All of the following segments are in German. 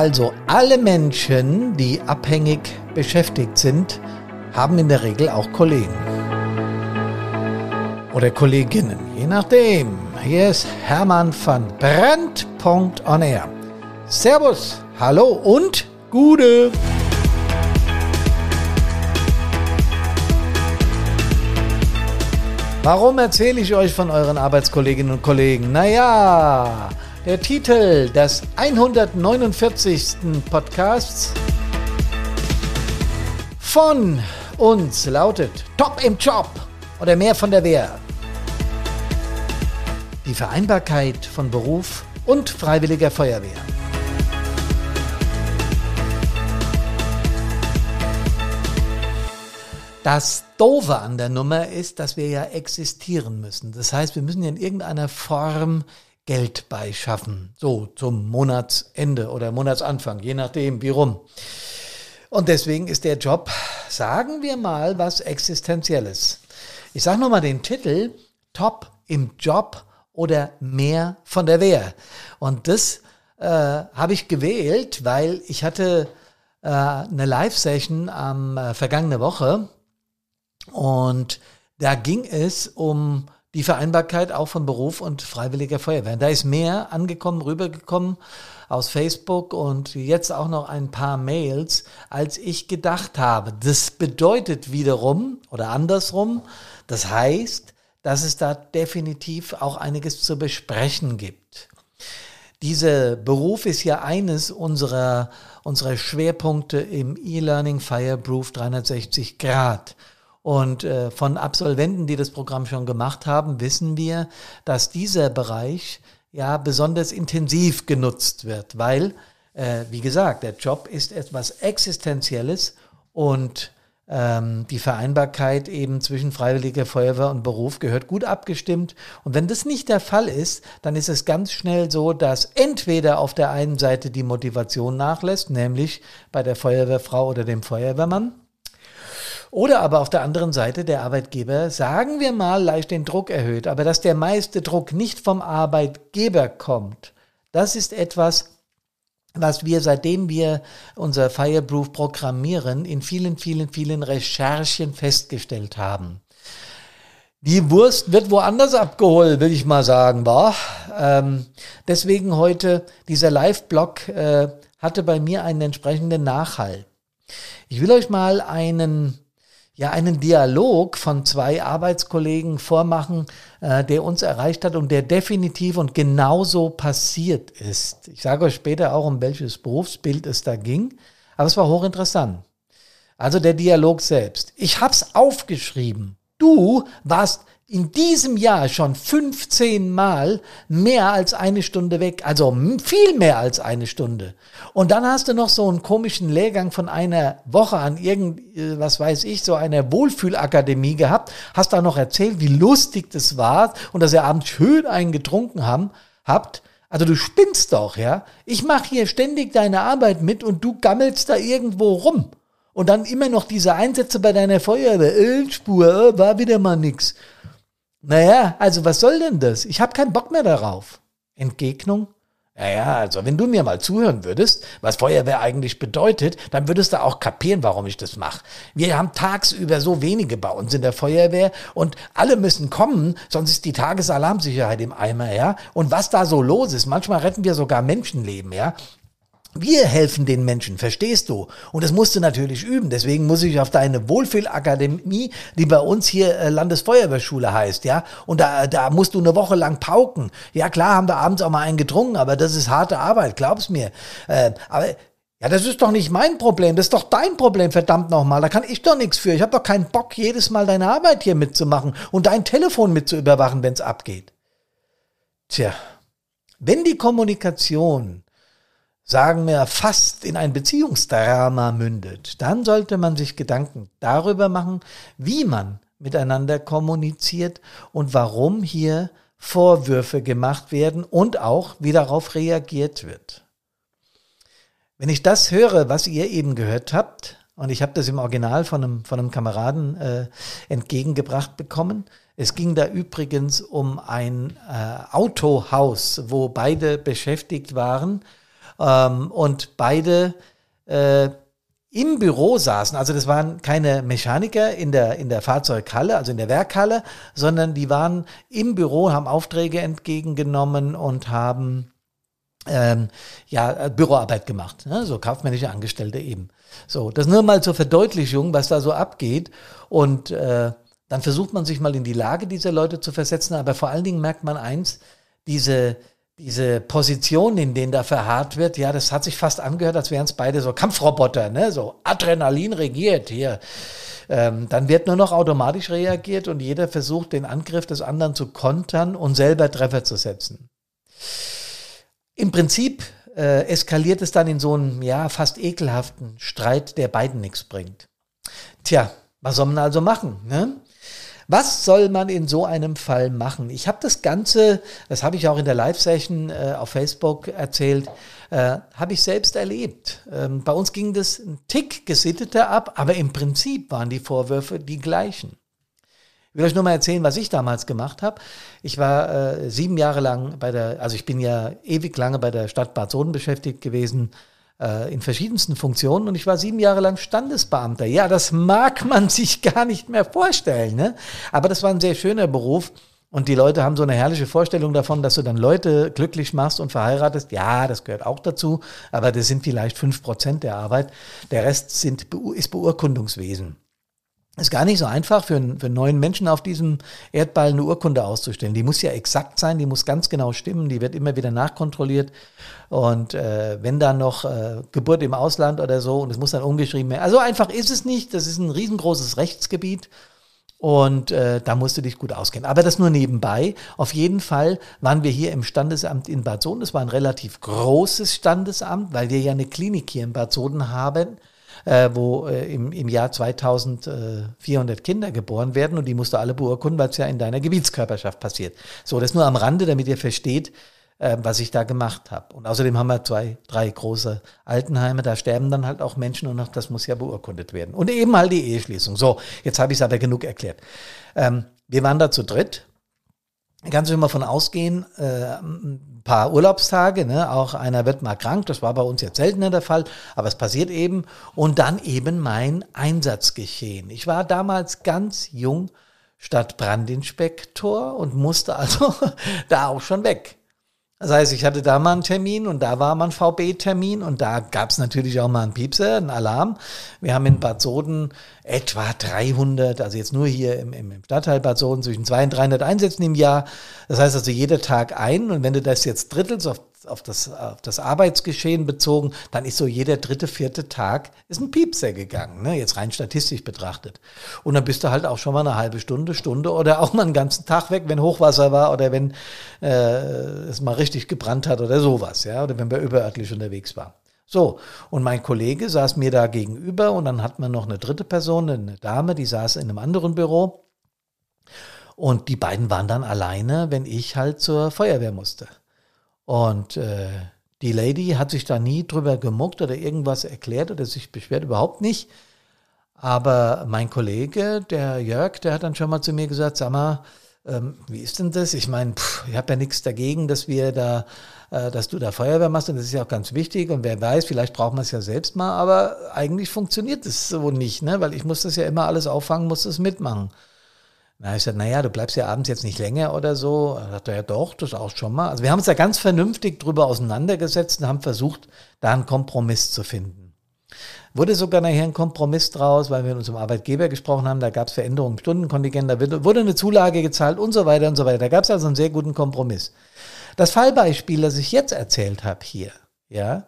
Also alle Menschen, die abhängig beschäftigt sind, haben in der Regel auch Kollegen. Oder Kolleginnen, je nachdem. Hier ist Hermann van Brand.on. Servus, hallo und Gude. Warum erzähle ich euch von euren Arbeitskolleginnen und Kollegen? Naja, der Titel des 149. Podcasts von uns lautet Top im Job oder mehr von der Wehr. Die Vereinbarkeit von Beruf und freiwilliger Feuerwehr. Das Doofe an der Nummer ist, dass wir ja existieren müssen. Das heißt, wir müssen in irgendeiner Form Geld beischaffen. So zum Monatsende oder Monatsanfang, je nachdem, wie rum. Und deswegen ist der Job, sagen wir mal, was Existenzielles. Ich sage nochmal den Titel, Top im Job oder mehr von der Wehr. Und das äh, habe ich gewählt, weil ich hatte äh, eine Live-Session am äh, vergangene Woche und da ging es um die Vereinbarkeit auch von Beruf und freiwilliger Feuerwehr. Da ist mehr angekommen, rübergekommen aus Facebook und jetzt auch noch ein paar Mails, als ich gedacht habe. Das bedeutet wiederum oder andersrum, das heißt, dass es da definitiv auch einiges zu besprechen gibt. Dieser Beruf ist ja eines unserer, unserer Schwerpunkte im E-Learning Fireproof 360 Grad. Und äh, von Absolventen, die das Programm schon gemacht haben, wissen wir, dass dieser Bereich ja besonders intensiv genutzt wird, weil, äh, wie gesagt, der Job ist etwas Existenzielles und ähm, die Vereinbarkeit eben zwischen freiwilliger Feuerwehr und Beruf gehört gut abgestimmt. Und wenn das nicht der Fall ist, dann ist es ganz schnell so, dass entweder auf der einen Seite die Motivation nachlässt, nämlich bei der Feuerwehrfrau oder dem Feuerwehrmann, oder aber auf der anderen Seite der Arbeitgeber, sagen wir mal, leicht den Druck erhöht. Aber dass der meiste Druck nicht vom Arbeitgeber kommt, das ist etwas, was wir, seitdem wir unser Fireproof programmieren, in vielen, vielen, vielen Recherchen festgestellt haben. Die Wurst wird woanders abgeholt, will ich mal sagen, war. Ähm, deswegen heute dieser Live-Blog äh, hatte bei mir einen entsprechenden Nachhall. Ich will euch mal einen ja einen Dialog von zwei Arbeitskollegen vormachen, äh, der uns erreicht hat und der definitiv und genauso passiert ist. Ich sage euch später auch, um welches Berufsbild es da ging, aber es war hochinteressant. Also der Dialog selbst. Ich hab's aufgeschrieben. Du warst in diesem Jahr schon 15 Mal mehr als eine Stunde weg, also viel mehr als eine Stunde. Und dann hast du noch so einen komischen Lehrgang von einer Woche an irgend, äh, was weiß ich, so einer Wohlfühlakademie gehabt, hast da noch erzählt, wie lustig das war und dass ihr abends schön einen getrunken haben, habt. Also du spinnst doch, ja. Ich mache hier ständig deine Arbeit mit und du gammelst da irgendwo rum. Und dann immer noch diese Einsätze bei deiner Feuerwehr, Ölspur, äh, war wieder mal nix. Naja, also was soll denn das? Ich habe keinen Bock mehr darauf. Entgegnung? Naja, also wenn du mir mal zuhören würdest, was Feuerwehr eigentlich bedeutet, dann würdest du auch kapieren, warum ich das mache. Wir haben tagsüber so wenige bei uns in der Feuerwehr und alle müssen kommen, sonst ist die Tagesalarmsicherheit im Eimer, ja. Und was da so los ist, manchmal retten wir sogar Menschenleben, ja. Wir helfen den Menschen, verstehst du? Und das musst du natürlich üben. Deswegen muss ich auf deine Wohlfühlakademie, die bei uns hier äh, Landesfeuerwehrschule heißt, ja. Und da, da musst du eine Woche lang pauken. Ja, klar haben wir abends auch mal einen getrunken, aber das ist harte Arbeit, glaub's mir. Äh, aber ja, das ist doch nicht mein Problem, das ist doch dein Problem, verdammt nochmal. Da kann ich doch nichts für. Ich habe doch keinen Bock, jedes Mal deine Arbeit hier mitzumachen und dein Telefon mitzuüberwachen, wenn's abgeht. Tja, wenn die Kommunikation sagen wir, fast in ein Beziehungsdrama mündet, dann sollte man sich Gedanken darüber machen, wie man miteinander kommuniziert und warum hier Vorwürfe gemacht werden und auch wie darauf reagiert wird. Wenn ich das höre, was ihr eben gehört habt, und ich habe das im Original von einem, von einem Kameraden äh, entgegengebracht bekommen, es ging da übrigens um ein äh, Autohaus, wo beide beschäftigt waren Ähm, und beide äh, im Büro saßen. Also das waren keine Mechaniker in der, in der Fahrzeughalle, also in der Werkhalle, sondern die waren im Büro, haben Aufträge entgegengenommen und haben ähm, ja, Büroarbeit gemacht, ne? so kaufmännische Angestellte eben. So, das nur mal zur Verdeutlichung, was da so abgeht. Und äh, dann versucht man sich mal in die Lage dieser Leute zu versetzen, aber vor allen Dingen merkt man eins, diese, diese Position, in denen da verharrt wird, ja, das hat sich fast angehört, als wären es beide so Kampfroboter, ne? so Adrenalin regiert hier. Ähm, dann wird nur noch automatisch reagiert und jeder versucht, den Angriff des anderen zu kontern und selber Treffer zu setzen. Im Prinzip äh, eskaliert es dann in so einen, ja, fast ekelhaften Streit, der beiden nichts bringt. Tja, was soll man also machen? Ne? Was soll man in so einem Fall machen? Ich habe das Ganze, das habe ich auch in der Live-Session äh, auf Facebook erzählt, äh, habe ich selbst erlebt. Ähm, bei uns ging das ein Tick gesitteter ab, aber im Prinzip waren die Vorwürfe die gleichen. Ich will euch nur mal erzählen, was ich damals gemacht habe. Ich war äh, sieben Jahre lang bei der, also ich bin ja ewig lange bei der Stadt Bad Soden beschäftigt gewesen, äh, in verschiedensten Funktionen und ich war sieben Jahre lang Standesbeamter. Ja, das mag man sich gar nicht mehr vorstellen, ne? aber das war ein sehr schöner Beruf. Und die Leute haben so eine herrliche Vorstellung davon, dass du dann Leute glücklich machst und verheiratest. Ja, das gehört auch dazu, aber das sind vielleicht fünf Prozent der Arbeit. Der Rest sind, ist Beurkundungswesen. Ist gar nicht so einfach für, einen, für neuen Menschen auf diesem Erdball eine Urkunde auszustellen. Die muss ja exakt sein, die muss ganz genau stimmen, die wird immer wieder nachkontrolliert. Und äh, wenn dann noch äh, Geburt im Ausland oder so und es muss dann umgeschrieben werden. Also einfach ist es nicht. Das ist ein riesengroßes Rechtsgebiet. Und äh, da musst du dich gut auskennen. Aber das nur nebenbei. Auf jeden Fall waren wir hier im Standesamt in Bad Soden. Das war ein relativ großes Standesamt, weil wir ja eine Klinik hier in Bad Soden haben äh, wo äh, im, im Jahr 2400 Kinder geboren werden und die musst du alle beurkunden, weil es ja in deiner Gebietskörperschaft passiert. So, das nur am Rande, damit ihr versteht, äh, was ich da gemacht habe. Und außerdem haben wir zwei, drei große Altenheime, da sterben dann halt auch Menschen und auch das muss ja beurkundet werden. Und eben halt die Eheschließung. So, jetzt habe ich es aber genug erklärt. Ähm, wir waren da zu dritt. Kannst du immer von ausgehen, äh, paar Urlaubstage, ne? auch einer wird mal krank, das war bei uns jetzt seltener der Fall, aber es passiert eben. Und dann eben mein Einsatzgeschehen. Ich war damals ganz jung Stadtbrandinspektor und musste also da auch schon weg. Das heißt, ich hatte da mal einen Termin und da war mal ein VB-Termin und da gab es natürlich auch mal einen Piepser, einen Alarm. Wir haben in Bad Soden etwa 300, also jetzt nur hier im, im Stadtteil Bad Soden zwischen 200 und 300 Einsätzen im Jahr. Das heißt also jeder Tag ein und wenn du das jetzt drittelst auf auf das, auf das Arbeitsgeschehen bezogen, dann ist so jeder dritte, vierte Tag ist ein Piepser gegangen, ne? jetzt rein statistisch betrachtet. Und dann bist du halt auch schon mal eine halbe Stunde, Stunde oder auch mal einen ganzen Tag weg, wenn Hochwasser war oder wenn äh, es mal richtig gebrannt hat oder sowas, ja, oder wenn wir überörtlich unterwegs waren. So, und mein Kollege saß mir da gegenüber und dann hat man noch eine dritte Person, eine Dame, die saß in einem anderen Büro. Und die beiden waren dann alleine, wenn ich halt zur Feuerwehr musste. Und äh, die Lady hat sich da nie drüber gemuckt oder irgendwas erklärt oder sich beschwert, überhaupt nicht. Aber mein Kollege, der Jörg, der hat dann schon mal zu mir gesagt, sag mal, ähm, wie ist denn das? Ich meine, ich habe ja nichts dagegen, dass wir da, äh, dass du da Feuerwehr machst und das ist ja auch ganz wichtig und wer weiß, vielleicht braucht man es ja selbst mal, aber eigentlich funktioniert das so nicht, ne? weil ich muss das ja immer alles auffangen, muss das mitmachen. Na, ich sagte, naja, du bleibst ja abends jetzt nicht länger oder so. Er, ja doch, das auch schon mal. Also wir haben uns da ganz vernünftig drüber auseinandergesetzt und haben versucht, da einen Kompromiss zu finden. Wurde sogar nachher ein Kompromiss draus, weil wir mit unserem Arbeitgeber gesprochen haben, da gab es Veränderungen im Stundenkontingent, da wurde eine Zulage gezahlt und so weiter und so weiter. Da gab es also einen sehr guten Kompromiss. Das Fallbeispiel, das ich jetzt erzählt habe hier, ja,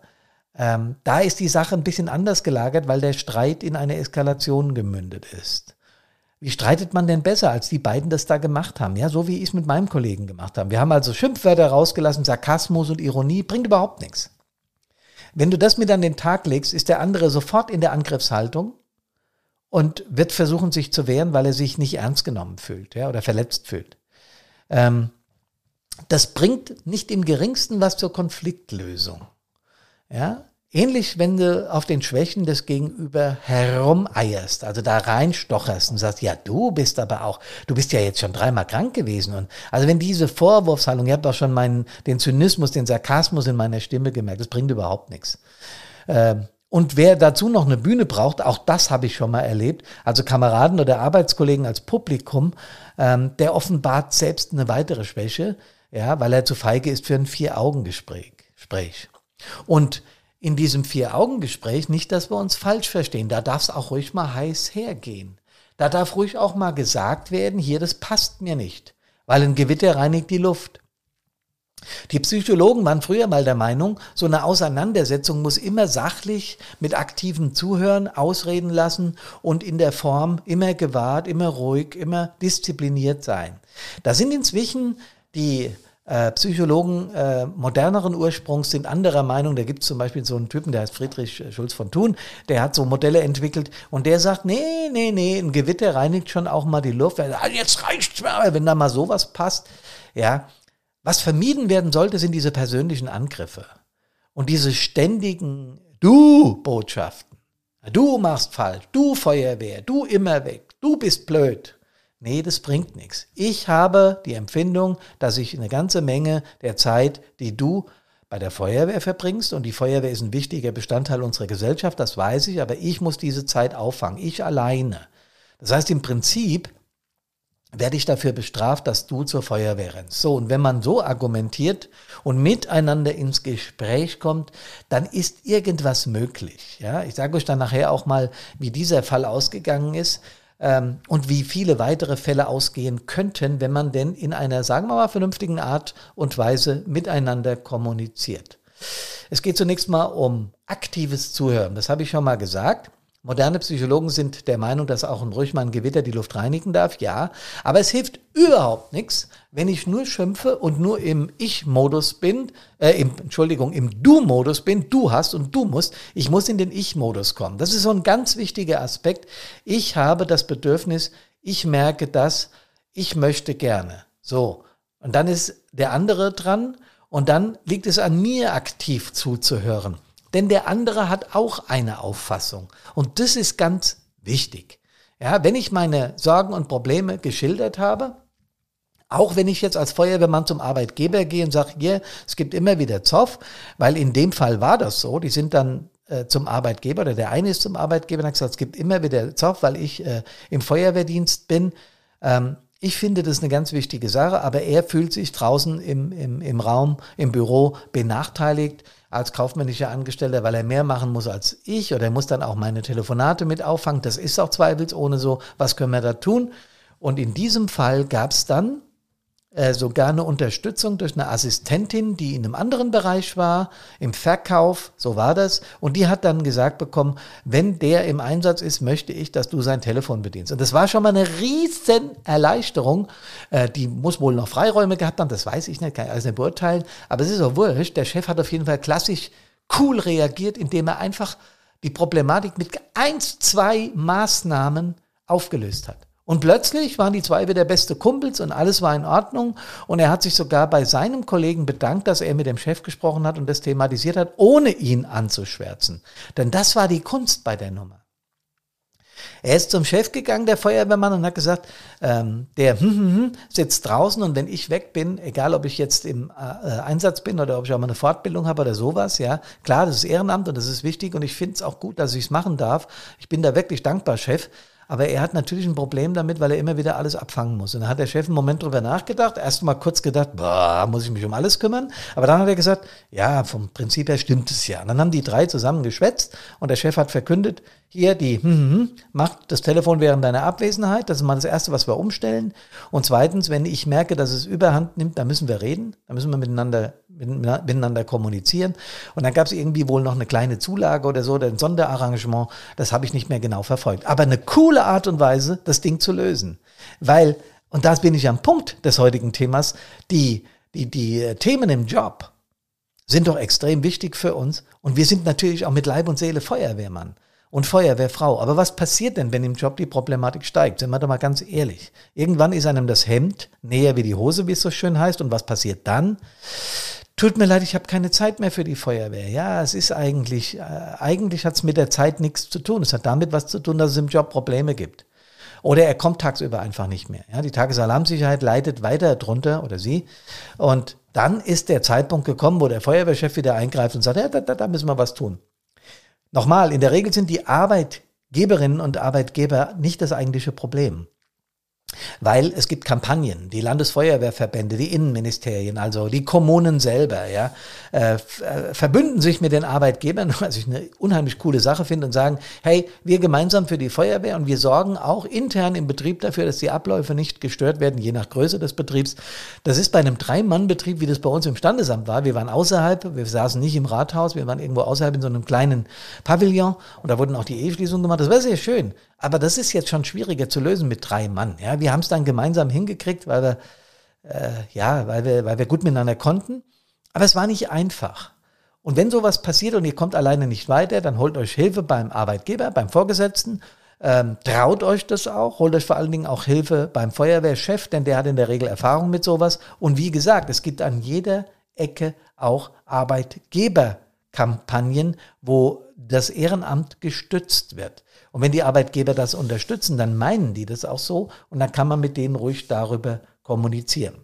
ähm, da ist die Sache ein bisschen anders gelagert, weil der Streit in eine Eskalation gemündet ist. Wie streitet man denn besser, als die beiden das da gemacht haben? Ja, so wie ich es mit meinem Kollegen gemacht habe. Wir haben also Schimpfwörter rausgelassen, Sarkasmus und Ironie, bringt überhaupt nichts. Wenn du das mit an den Tag legst, ist der andere sofort in der Angriffshaltung und wird versuchen, sich zu wehren, weil er sich nicht ernst genommen fühlt ja, oder verletzt fühlt. Ähm, das bringt nicht im geringsten was zur Konfliktlösung. Ja, Ähnlich, wenn du auf den Schwächen des Gegenüber herumeierst, also da reinstocherst und sagst, ja, du bist aber auch, du bist ja jetzt schon dreimal krank gewesen. Und also wenn diese Vorwurfshaltung, ihr habt auch schon meinen, den Zynismus, den Sarkasmus in meiner Stimme gemerkt, das bringt überhaupt nichts. Ähm, und wer dazu noch eine Bühne braucht, auch das habe ich schon mal erlebt, also Kameraden oder Arbeitskollegen als Publikum, ähm, der offenbart selbst eine weitere Schwäche, ja, weil er zu feige ist für ein Vier-Augen-Gespräch. Und in diesem Vier-Augen-Gespräch nicht, dass wir uns falsch verstehen. Da darf es auch ruhig mal heiß hergehen. Da darf ruhig auch mal gesagt werden, hier, das passt mir nicht, weil ein Gewitter reinigt die Luft. Die Psychologen waren früher mal der Meinung, so eine Auseinandersetzung muss immer sachlich mit aktivem Zuhören ausreden lassen und in der Form immer gewahrt, immer ruhig, immer diszipliniert sein. Da sind inzwischen die äh, Psychologen äh, moderneren Ursprungs sind anderer Meinung. Da gibt es zum Beispiel so einen Typen, der heißt Friedrich Schulz von Thun, der hat so Modelle entwickelt und der sagt, nee, nee, nee, ein Gewitter reinigt schon auch mal die Luft. Sagt, ah, jetzt reicht's mal, wenn da mal sowas passt. Ja, was vermieden werden sollte, sind diese persönlichen Angriffe und diese ständigen Du-Botschaften. Du machst falsch, du Feuerwehr, du immer weg, du bist blöd. Nee, das bringt nichts. Ich habe die Empfindung, dass ich eine ganze Menge der Zeit, die du bei der Feuerwehr verbringst, und die Feuerwehr ist ein wichtiger Bestandteil unserer Gesellschaft, das weiß ich, aber ich muss diese Zeit auffangen, ich alleine. Das heißt, im Prinzip werde ich dafür bestraft, dass du zur Feuerwehr rennst. So, und wenn man so argumentiert und miteinander ins Gespräch kommt, dann ist irgendwas möglich. Ja, ich sage euch dann nachher auch mal, wie dieser Fall ausgegangen ist und wie viele weitere Fälle ausgehen könnten, wenn man denn in einer, sagen wir mal, vernünftigen Art und Weise miteinander kommuniziert. Es geht zunächst mal um aktives Zuhören. Das habe ich schon mal gesagt. Moderne Psychologen sind der Meinung, dass auch ein ruhig mal ein Gewitter die Luft reinigen darf, ja. Aber es hilft überhaupt nichts, wenn ich nur schimpfe und nur im Ich-Modus bin, äh, im, Entschuldigung, im Du-Modus bin, du hast und du musst. Ich muss in den Ich-Modus kommen. Das ist so ein ganz wichtiger Aspekt. Ich habe das Bedürfnis, ich merke das, ich möchte gerne. So. Und dann ist der andere dran und dann liegt es an mir, aktiv zuzuhören. Denn der andere hat auch eine Auffassung. Und das ist ganz wichtig. Ja, wenn ich meine Sorgen und Probleme geschildert habe, auch wenn ich jetzt als Feuerwehrmann zum Arbeitgeber gehe und sage, hier, es gibt immer wieder Zoff, weil in dem Fall war das so, die sind dann äh, zum Arbeitgeber oder der eine ist zum Arbeitgeber und hat gesagt, es gibt immer wieder Zoff, weil ich äh, im Feuerwehrdienst bin. Ähm, ich finde das eine ganz wichtige Sache, aber er fühlt sich draußen im, im, im Raum, im Büro benachteiligt als kaufmännischer Angestellter, weil er mehr machen muss als ich oder er muss dann auch meine Telefonate mit auffangen. Das ist auch zweifelsohne so. Was können wir da tun? Und in diesem Fall gab es dann äh, sogar eine Unterstützung durch eine Assistentin, die in einem anderen Bereich war, im Verkauf, so war das. Und die hat dann gesagt bekommen, wenn der im Einsatz ist, möchte ich, dass du sein Telefon bedienst. Und das war schon mal eine riesen Erleichterung. Äh, die muss wohl noch Freiräume gehabt haben, das weiß ich nicht, kann ich alles nicht beurteilen. Aber es ist auch wurscht. Der Chef hat auf jeden Fall klassisch cool reagiert, indem er einfach die Problematik mit eins, zwei Maßnahmen aufgelöst hat. Und plötzlich waren die zwei wieder beste Kumpels und alles war in Ordnung. Und er hat sich sogar bei seinem Kollegen bedankt, dass er mit dem Chef gesprochen hat und das thematisiert hat, ohne ihn anzuschwärzen. Denn das war die Kunst bei der Nummer. Er ist zum Chef gegangen, der Feuerwehrmann, und hat gesagt, ähm, der hm, hm, hm, sitzt draußen und wenn ich weg bin, egal ob ich jetzt im äh, Einsatz bin oder ob ich auch mal eine Fortbildung habe oder sowas, ja, klar, das ist Ehrenamt und das ist wichtig und ich finde es auch gut, dass ich es machen darf. Ich bin da wirklich dankbar, Chef. Aber er hat natürlich ein Problem damit, weil er immer wieder alles abfangen muss. Und dann hat der Chef einen Moment drüber nachgedacht, erst mal kurz gedacht, boah, muss ich mich um alles kümmern. Aber dann hat er gesagt, ja, vom Prinzip her stimmt es ja. Und dann haben die drei zusammen geschwätzt und der Chef hat verkündet, hier, die hm, hm, macht das Telefon während deiner Abwesenheit. Das ist mal das Erste, was wir umstellen. Und zweitens, wenn ich merke, dass es überhand nimmt, dann müssen wir reden. Dann müssen wir miteinander, miteinander kommunizieren. Und dann gab es irgendwie wohl noch eine kleine Zulage oder so, oder ein Sonderarrangement. Das habe ich nicht mehr genau verfolgt. Aber eine coole Art und Weise, das Ding zu lösen. Weil, und da bin ich am Punkt des heutigen Themas, die, die, die Themen im Job sind doch extrem wichtig für uns. Und wir sind natürlich auch mit Leib und Seele Feuerwehrmann. Und Feuerwehrfrau. Aber was passiert denn, wenn im Job die Problematik steigt? Sind wir doch mal ganz ehrlich. Irgendwann ist einem das Hemd näher wie die Hose, wie es so schön heißt. Und was passiert dann? Tut mir leid, ich habe keine Zeit mehr für die Feuerwehr. Ja, es ist eigentlich, äh, eigentlich hat es mit der Zeit nichts zu tun. Es hat damit was zu tun, dass es im Job Probleme gibt. Oder er kommt tagsüber einfach nicht mehr. Ja, die Tagesalarmsicherheit leidet weiter drunter oder sie. Und dann ist der Zeitpunkt gekommen, wo der Feuerwehrchef wieder eingreift und sagt, ja, da, da, da müssen wir was tun. Nochmal, in der Regel sind die Arbeitgeberinnen und Arbeitgeber nicht das eigentliche Problem. Weil es gibt Kampagnen, die Landesfeuerwehrverbände, die Innenministerien, also die Kommunen selber, ja, äh, äh, verbünden sich mit den Arbeitgebern, was ich eine unheimlich coole Sache finde, und sagen, hey, wir gemeinsam für die Feuerwehr und wir sorgen auch intern im Betrieb dafür, dass die Abläufe nicht gestört werden, je nach Größe des Betriebs. Das ist bei einem Drei-Mann-Betrieb, wie das bei uns im Standesamt war. Wir waren außerhalb, wir saßen nicht im Rathaus, wir waren irgendwo außerhalb in so einem kleinen Pavillon und da wurden auch die Eheschließungen gemacht. Das war sehr schön. Aber das ist jetzt schon schwieriger zu lösen mit drei Mann. Ja, wir haben es dann gemeinsam hingekriegt, weil wir, äh, ja, weil wir, weil wir gut miteinander konnten. Aber es war nicht einfach. Und wenn sowas passiert und ihr kommt alleine nicht weiter, dann holt euch Hilfe beim Arbeitgeber, beim Vorgesetzten. Ähm, traut euch das auch, holt euch vor allen Dingen auch Hilfe beim Feuerwehrchef, denn der hat in der Regel Erfahrung mit sowas. Und wie gesagt, es gibt an jeder Ecke auch Arbeitgeberkampagnen, wo das Ehrenamt gestützt wird. Und wenn die Arbeitgeber das unterstützen, dann meinen die das auch so und dann kann man mit denen ruhig darüber kommunizieren.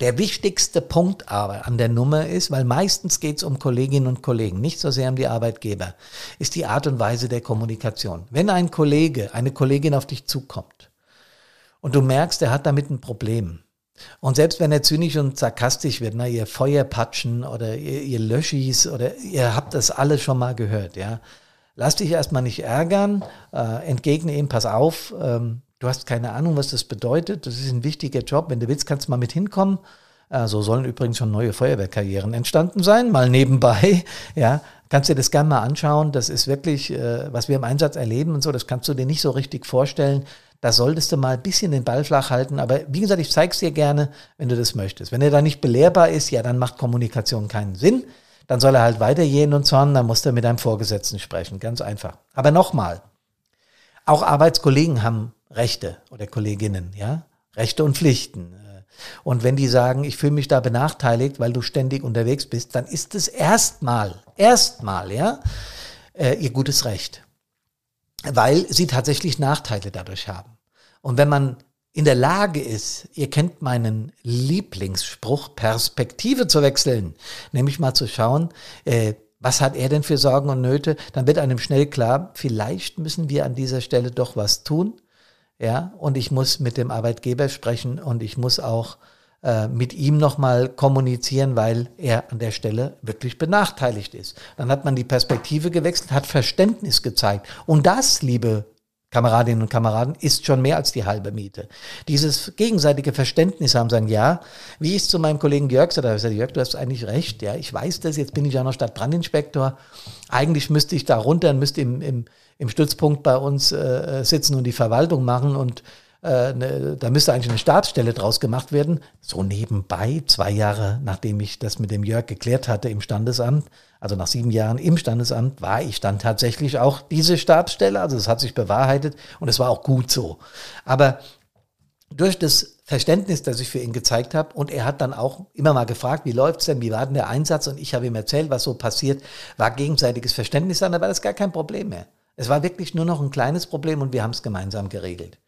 Der wichtigste Punkt aber an der Nummer ist, weil meistens geht es um Kolleginnen und Kollegen, nicht so sehr um die Arbeitgeber, ist die Art und Weise der Kommunikation. Wenn ein Kollege, eine Kollegin auf dich zukommt und du merkst, er hat damit ein Problem, und selbst wenn er zynisch und sarkastisch wird, na, ihr Feuerpatschen oder ihr, ihr Löschis oder ihr habt das alles schon mal gehört, ja, lass dich erstmal nicht ärgern, äh, entgegne ihm, pass auf, ähm, du hast keine Ahnung, was das bedeutet, das ist ein wichtiger Job, wenn du willst, kannst du mal mit hinkommen. Äh, so sollen übrigens schon neue Feuerwehrkarrieren entstanden sein, mal nebenbei, ja, kannst dir das gerne mal anschauen, das ist wirklich, äh, was wir im Einsatz erleben und so, das kannst du dir nicht so richtig vorstellen, da solltest du mal ein bisschen den Ball flach halten. Aber wie gesagt, ich zeige es dir gerne, wenn du das möchtest. Wenn er da nicht belehrbar ist, ja, dann macht Kommunikation keinen Sinn dann soll er halt weitergehen und zorn, dann muss er mit einem Vorgesetzten sprechen. Ganz einfach. Aber nochmal, auch Arbeitskollegen haben Rechte oder Kolleginnen, ja, Rechte und Pflichten. Und wenn die sagen, ich fühle mich da benachteiligt, weil du ständig unterwegs bist, dann ist es erstmal, erstmal, ja, äh, ihr gutes Recht. Weil sie tatsächlich Nachteile dadurch haben. Und wenn man in der Lage ist, ihr kennt meinen Lieblingsspruch, Perspektive zu wechseln, nämlich mal zu schauen, äh, was hat er denn für Sorgen und Nöte, dann wird einem schnell klar, vielleicht müssen wir an dieser Stelle doch was tun. Ja, und ich muss mit dem Arbeitgeber sprechen und ich muss auch äh, mit ihm nochmal kommunizieren, weil er an der Stelle wirklich benachteiligt ist. Dann hat man die Perspektive gewechselt, hat Verständnis gezeigt. Und das, liebe Kameradinnen und Kameraden, ist schon mehr als die halbe Miete. Dieses gegenseitige Verständnis haben sagen, ja, wie ich zu meinem Kollegen Jörg sagte, ich Jörg, du hast eigentlich recht, ja, ich weiß das, jetzt bin ich ja noch Stadtbrandinspektor. Eigentlich müsste ich da runter und müsste im, im, im Stützpunkt bei uns äh, sitzen und die Verwaltung machen und äh, ne, da müsste eigentlich eine Stabsstelle draus gemacht werden. So nebenbei, zwei Jahre nachdem ich das mit dem Jörg geklärt hatte im Standesamt, also nach sieben Jahren im Standesamt, war ich dann tatsächlich auch diese Stabsstelle. Also es hat sich bewahrheitet und es war auch gut so. Aber durch das Verständnis, das ich für ihn gezeigt habe, und er hat dann auch immer mal gefragt, wie läuft's denn, wie war denn der Einsatz, und ich habe ihm erzählt, was so passiert, war gegenseitiges Verständnis dann, da war das gar kein Problem mehr. Es war wirklich nur noch ein kleines Problem und wir haben es gemeinsam geregelt.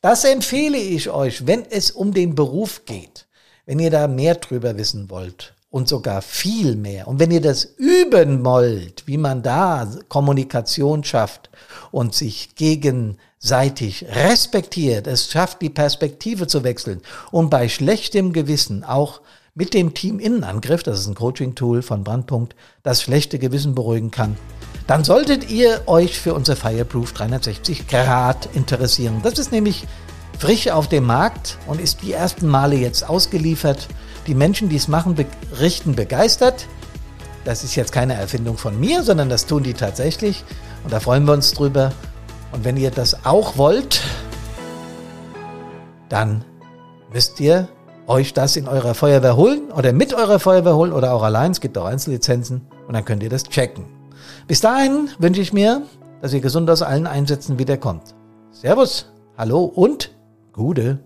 Das empfehle ich euch, wenn es um den Beruf geht. Wenn ihr da mehr drüber wissen wollt und sogar viel mehr. Und wenn ihr das üben wollt, wie man da Kommunikation schafft und sich gegenseitig respektiert, es schafft, die Perspektive zu wechseln und bei schlechtem Gewissen auch mit dem Team Innenangriff, das ist ein Coaching-Tool von Brandpunkt, das schlechte Gewissen beruhigen kann, dann solltet ihr euch für unser Fireproof 360 Grad interessieren. Das ist nämlich frisch auf dem Markt und ist die ersten Male jetzt ausgeliefert. Die Menschen, die es machen, berichten begeistert. Das ist jetzt keine Erfindung von mir, sondern das tun die tatsächlich. Und da freuen wir uns drüber. Und wenn ihr das auch wollt, dann müsst ihr euch das in eurer Feuerwehr holen oder mit eurer Feuerwehr holen oder auch allein. Es gibt auch Einzellizenzen und dann könnt ihr das checken. Bis dahin wünsche ich mir dass ihr gesund aus allen Einsätzen wiederkommt. Servus, hallo und Gude.